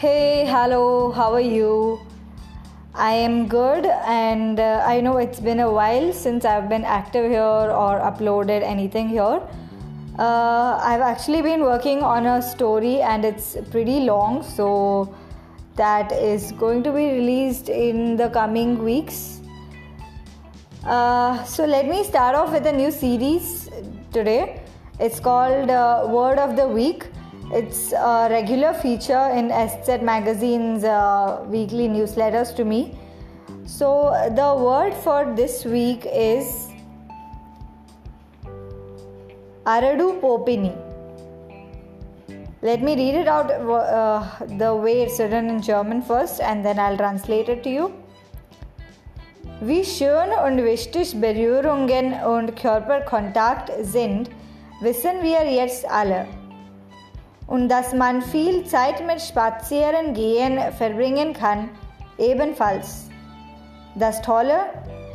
Hey, hello, how are you? I am good, and uh, I know it's been a while since I've been active here or uploaded anything here. Uh, I've actually been working on a story, and it's pretty long, so that is going to be released in the coming weeks. Uh, so, let me start off with a new series today. It's called uh, Word of the Week it's a regular feature in SZ Magazine's uh, weekly newsletters to me. So, the word for this week is Aradu Popini. Let me read it out uh, the way it's written in German first and then I'll translate it to you. Wie schön und wichtig Berührungen und Körperkontakt sind, wissen wir jetzt alle und dass man viel Zeit mit Spazierengehen verbringen kann, ebenfalls. Das Tolle,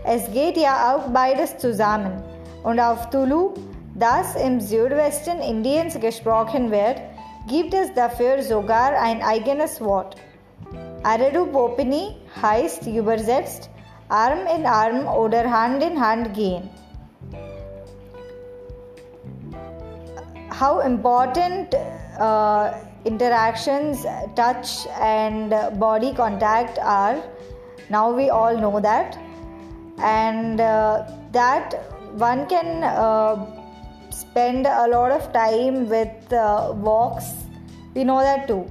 es geht ja auch beides zusammen. Und auf Tulu, das im Südwesten Indiens gesprochen wird, gibt es dafür sogar ein eigenes Wort. Aradu Popini heißt übersetzt Arm in Arm oder Hand in Hand gehen. How important uh, interactions, touch, and body contact are. Now we all know that, and uh, that one can uh, spend a lot of time with uh, walks. We know that too.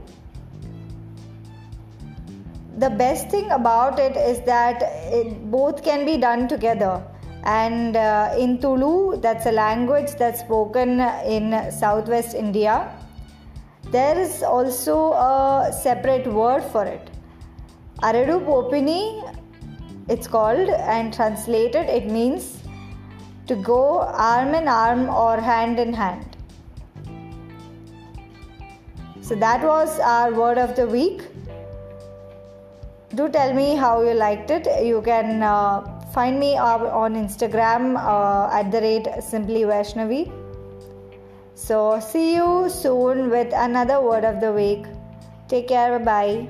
The best thing about it is that it both can be done together and uh, in Tulu, that's a language that's spoken in southwest India there is also a separate word for it. Aradu Popini, it's called, and translated, it means to go arm in arm or hand in hand. So that was our word of the week. Do tell me how you liked it. You can uh, find me on Instagram uh, at the rate simply Vaishnavi. So, see you soon with another word of the week. Take care. Bye bye.